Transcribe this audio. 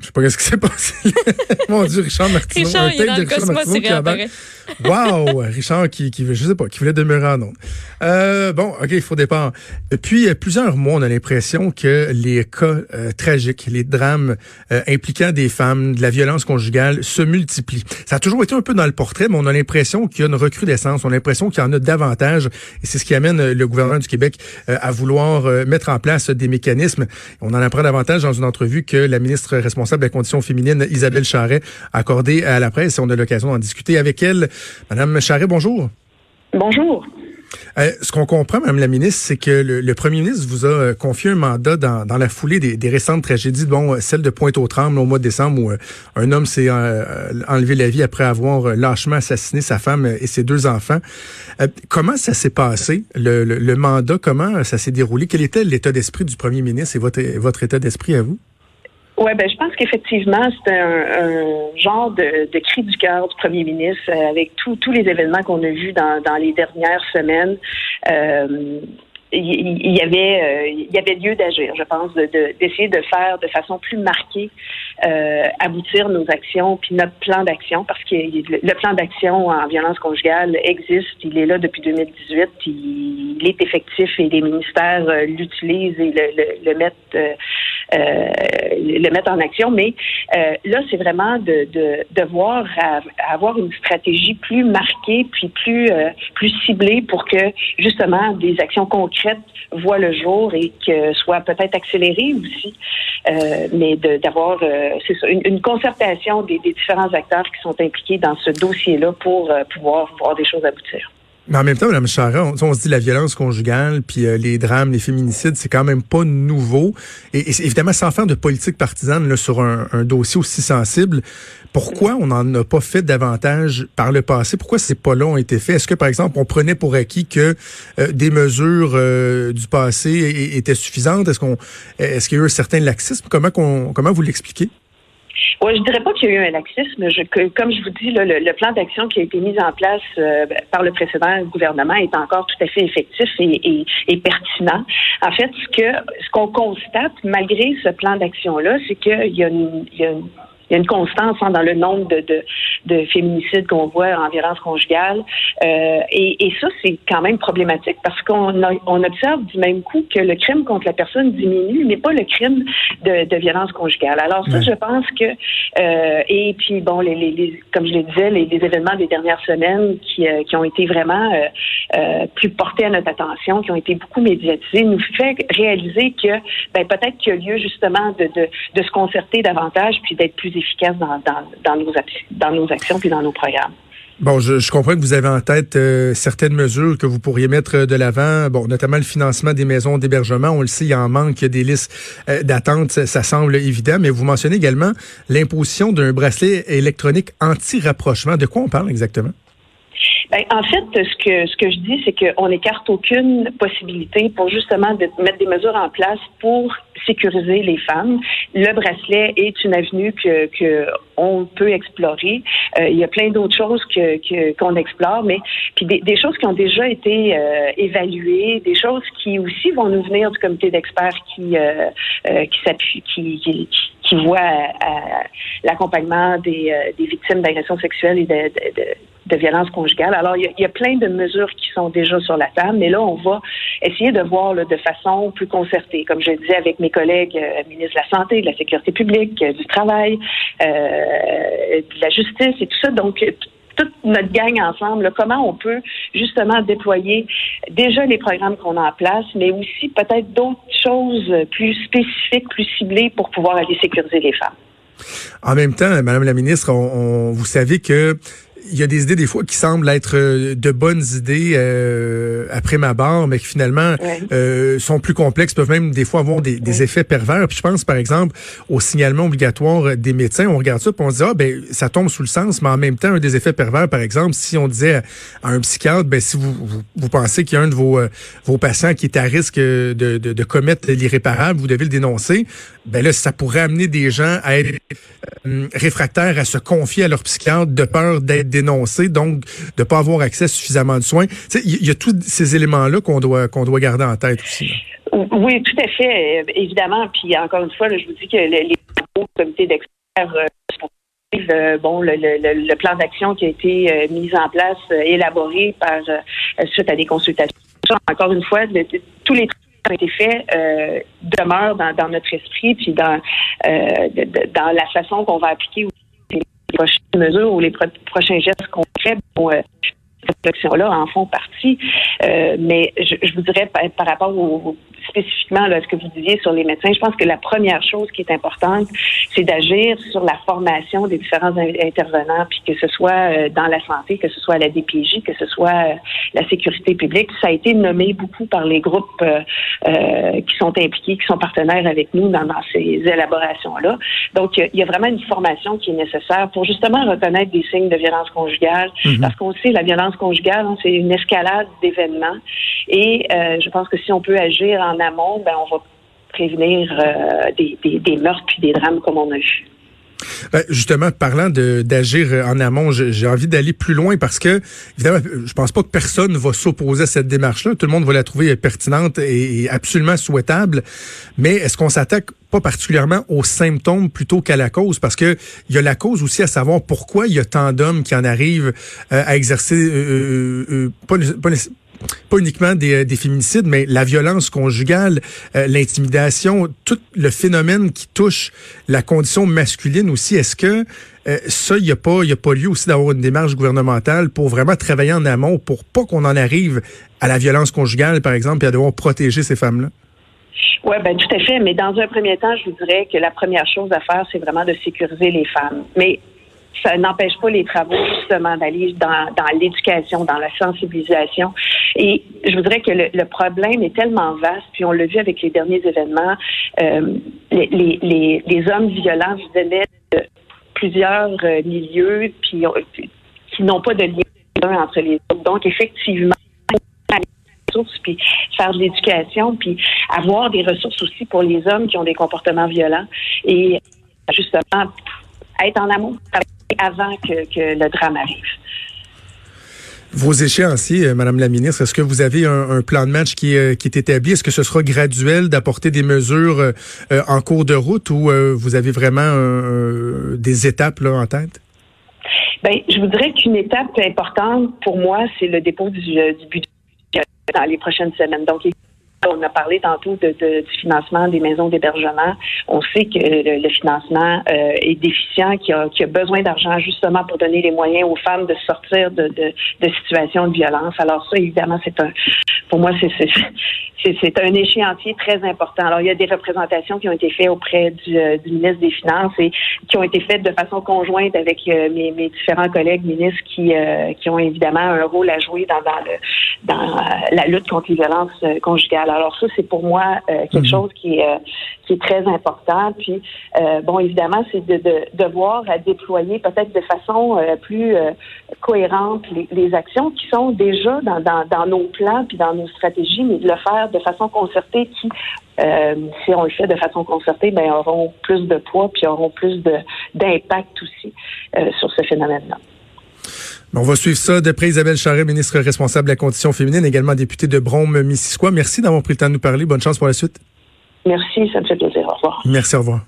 Je sais pas ce qui s'est passé. Mon Dieu, Richard Martineau. Richard, un il est dans de Richard Martineau qui réapparaît. Wow, Richard qui, qui, je sais pas, qui voulait demeurer en ondes. Euh, bon, ok, il faut départ. Depuis plusieurs mois, on a l'impression que les cas euh, tragiques, les drames euh, impliquant des femmes, de la violence conjugale se multiplient. Ça a toujours été un peu dans le portrait, mais on a l'impression qu'il y a une recrudescence, on a l'impression qu'il y en a davantage, et c'est ce qui amène euh, le gouvernement du Québec à vouloir mettre en place des mécanismes. On en apprend davantage dans une entrevue que la ministre responsable des conditions féminines, Isabelle Charret, accordée à la presse, et on a l'occasion d'en discuter avec elle. Madame Charret, bonjour. Bonjour. Euh, ce qu'on comprend, Madame la ministre, c'est que le, le premier ministre vous a euh, confié un mandat dans, dans la foulée des, des récentes tragédies, bon, euh, celle de Pointe-aux-Trembles au mois de décembre où euh, un homme s'est euh, enlevé la vie après avoir lâchement assassiné sa femme et ses deux enfants. Comment ça s'est passé, le, le- le mandat, comment ça s'est déroulé? Quel était l'état d'esprit du premier ministre et votre, votre état d'esprit à vous? Ouais, ben je pense qu'effectivement c'est un, un genre de, de cri du cœur du premier ministre euh, avec tous tous les événements qu'on a vus dans, dans les dernières semaines. Euh, il y avait euh, il y avait lieu d'agir, je pense, de- de- d'essayer de, faire de façon plus marquée euh, aboutir nos actions puis notre plan d'action parce que le plan d'action en violence conjugale existe, il est là depuis 2018, il, est effectif et les ministères euh, l'utilisent et le, le, le mettent euh, euh, le mettre en action. Mais là, c'est vraiment de, de, de voir à, à avoir une stratégie plus marquée puis plus plus ciblée pour que justement des actions concrètes voient le jour et que soient peut-être accélérées aussi. Euh, mais d'avoir euh, une, une concertation des, des différents acteurs qui sont impliqués dans ce dossier-là pour euh, pouvoir voir des choses aboutir. Mais en même temps, Mme Charret, on, on se dit la violence conjugale, puis euh, les drames, les féminicides, c'est quand même pas nouveau. Et, évidemment, sans faire de politique partisane là, sur un, dossier aussi sensible, pourquoi on n'en a pas fait davantage par le passé? Pourquoi ces pas-là ont été faits? Est-ce que, par exemple, on prenait pour acquis que euh, des mesures euh, du passé étaient suffisantes? Est-ce qu'on, est-ce qu'il y a eu un certain laxisme? Comment, comment vous l'expliquez? Ouais, je dirais pas qu'il y a eu un laxisme. Je, comme je vous dis, là, le, plan d'action qui a été mis en place euh, par le précédent gouvernement est encore tout à fait effectif et, pertinent. En fait, ce qu'on constate, malgré ce plan d'action-là, c'est qu'il y a y a une il y a une constance hein, dans le nombre de, de, de féminicides qu'on voit en violence conjugale. Euh, et, et ça, c'est quand même problématique parce qu'on on observe du même coup que le crime contre la personne diminue, mais pas le crime de, de violence conjugale. Alors ça, je pense que... euh, et puis, bon, les, les, les- comme je le disais, les, les événements des dernières semaines qui, euh, qui ont été vraiment plus portés à notre attention, qui ont été beaucoup médiatisés, nous fait réaliser que ben, peut-être qu'il y a lieu justement de, de, de se concerter davantage puis d'être plus efficace dans, nos, actions puis dans nos programmes. Bon, je, comprends que vous avez en tête euh, certaines mesures que vous pourriez mettre de l'avant, bon, notamment le financement des maisons d'hébergement. On le sait, il y en manque, il y a des listes euh, d'attente, ça, ça semble évident, mais vous mentionnez également l'imposition d'un bracelet électronique anti-rapprochement. De quoi on parle exactement? Ben, en fait, ce que ce que je dis, c'est qu'on n'écarte aucune possibilité pour justement de mettre des mesures en place pour sécuriser les femmes. Le bracelet est une avenue que, que on peut explorer. Euh, il y a plein d'autres choses que que- qu'on explore, mais puis des, des choses qui ont déjà été euh, évaluées, des choses qui aussi vont nous venir du comité d'experts qui euh, euh, qui s'appuie, qui, qui, qui voit à, à l'accompagnement des, euh, des victimes d'agressions sexuelles et de, de, de de violence conjugale. Alors, il y, a, plein de mesures qui sont déjà sur la table, mais là, on va essayer de voir de façon plus concertée, comme je disais avec mes collègues euh, ministres de la Santé, de la Sécurité publique, euh, du Travail, euh, de la Justice et tout ça. Donc, toute notre gang ensemble, comment on peut justement déployer déjà les programmes qu'on a en place, mais aussi peut-être d'autres choses plus spécifiques, plus ciblées pour pouvoir aller sécuriser les femmes. En même temps, Madame la ministre, on, vous savez que il y a des idées des fois qui semblent être euh, de bonnes idées euh, après ma barre, mais qui finalement euh, sont plus complexes, peuvent même des fois avoir des, effets pervers. Puis je pense par exemple au signalement obligatoire des médecins. On regarde ça, puis on se dit ah ben ça tombe sous le sens, mais en même temps un des effets pervers, par exemple, si on disait à un psychiatre, ben si vous vous, pensez qu'il y a un de vos vos patients qui est à risque de, de, de commettre l'irréparable, vous devez le dénoncer. Ben là, ça pourrait amener des gens à être réfractaires à se confier à leur psychiatre de peur d'être dénoncé, donc de pas avoir accès à suffisamment de soins. Il y, a tous ces éléments-là qu'on doit doit garder en tête aussi. Oui, tout à fait, euh, évidemment. Puis encore une fois, je vous dis que les, comités d'experts euh, euh, bon, le, plan d'action qui a été mis en place, élaboré par suite à des consultations. Encore une fois, tous les ont été faits demeurent dans, notre esprit, puis dans dans la façon qu'on va appliquer prochaines mesures ou les prochains gestes concrets pour euh, cette réflexion-là en font partie. Euh, mais je, je, vous dirais par, par rapport au, spécifiquement là, ce que vous disiez sur les médecins, je pense que la première chose qui est importante, c'est d'agir sur la formation des différents intervenants, puis que ce soit euh, dans la santé, que ce soit à la DPJ, que ce soit euh, la sécurité publique. Ça a été nommé beaucoup par les groupes euh, qui sont impliqués, qui sont partenaires avec nous dans, ces élaborations-là. Donc, il y a vraiment une formation qui est nécessaire pour justement reconnaître des signes de violence conjugale, mm-hmm. parce qu'on sait la violence conjugale, hein, c'est une escalade d'événements. Et je pense que si on peut agir en amont, ben, on va prévenir euh, des, des, meurtres puis des drames comme on a eu. Ben, justement, parlant d'agir en amont, j'ai envie d'aller plus loin parce que, évidemment, je pense pas que personne va s'opposer à cette démarche-là. Tout le monde va la trouver pertinente et, absolument souhaitable. Mais est-ce qu'on s'attaque pas particulièrement aux symptômes plutôt qu'à la cause? Parce que il y a la cause aussi à savoir pourquoi il y a tant d'hommes qui en arrivent euh, à exercer, euh, pas, pas, pas uniquement des, des, féminicides, mais la violence conjugale, euh, l'intimidation, tout le phénomène qui touche la condition masculine aussi. Est-ce que euh, ça, il n'y a pas, a pas lieu aussi d'avoir une démarche gouvernementale pour vraiment travailler en amont pour pas qu'on en arrive à la violence conjugale, par exemple, et à devoir protéger ces femmes-là? Oui, ben tout à fait. Mais dans un premier temps, je vous dirais que la première chose à faire, c'est vraiment de sécuriser les femmes. Mais ça n'empêche pas les travaux justement d'aller dans, dans l'éducation, dans la sensibilisation. Et je voudrais que le, problème est tellement vaste, puis on l'a vu avec les derniers événements, euh, les, les, les, hommes violents venaient de plusieurs euh, milieux, puis qui n'ont pas de lien entre les autres. Donc effectivement, puis faire de l'éducation, puis avoir des ressources aussi pour les hommes qui ont des comportements violents et justement être en amont avant que, le drame arrive. Vos échéanciers, euh, Madame la ministre, est-ce que vous avez un, plan de match qui, euh, qui est établi? Est-ce que ce sera graduel d'apporter des mesures euh, en cours de route ou vous avez vraiment des étapes en tête? Bien, je vous dirais qu'une étape importante pour moi, c'est le dépôt du, budget dans les prochaines semaines. On a parlé tantôt de, du financement des maisons d'hébergement. On sait que le, financement euh, est déficient, qu'il a, a, besoin d'argent justement pour donner les moyens aux femmes de sortir de, de, de situations de violence. Alors ça, évidemment, c'est un, pour moi, c'est c'est un échéancier très important. Alors, il y a des représentations qui ont été faites auprès du, euh, du, ministre des Finances et qui ont été faites de façon conjointe avec euh, mes, mes, différents collègues ministres qui, euh, qui ont évidemment un rôle à jouer dans, dans, le, dans la lutte contre les violences conjugales. Alors, ça, c'est pour moi quelque mhm. chose qui qui est très important. Puis, bon, évidemment, c'est de, de, voir à déployer peut-être de façon plus cohérente les, actions qui sont déjà dans, dans, nos plans puis dans nos stratégies, mais de le faire de façon concertée qui, euh, si on le fait de façon concertée, ben, auront plus de poids puis auront plus d'impact aussi euh, sur ce phénomène-là. On va suivre ça de près. Isabelle Charret, ministre responsable de la condition féminine, également députée de Brome-Missisquoi. Merci d'avoir pris le temps de nous parler. Bonne chance pour la suite. Merci, ça me fait plaisir. Au revoir. Merci, au revoir.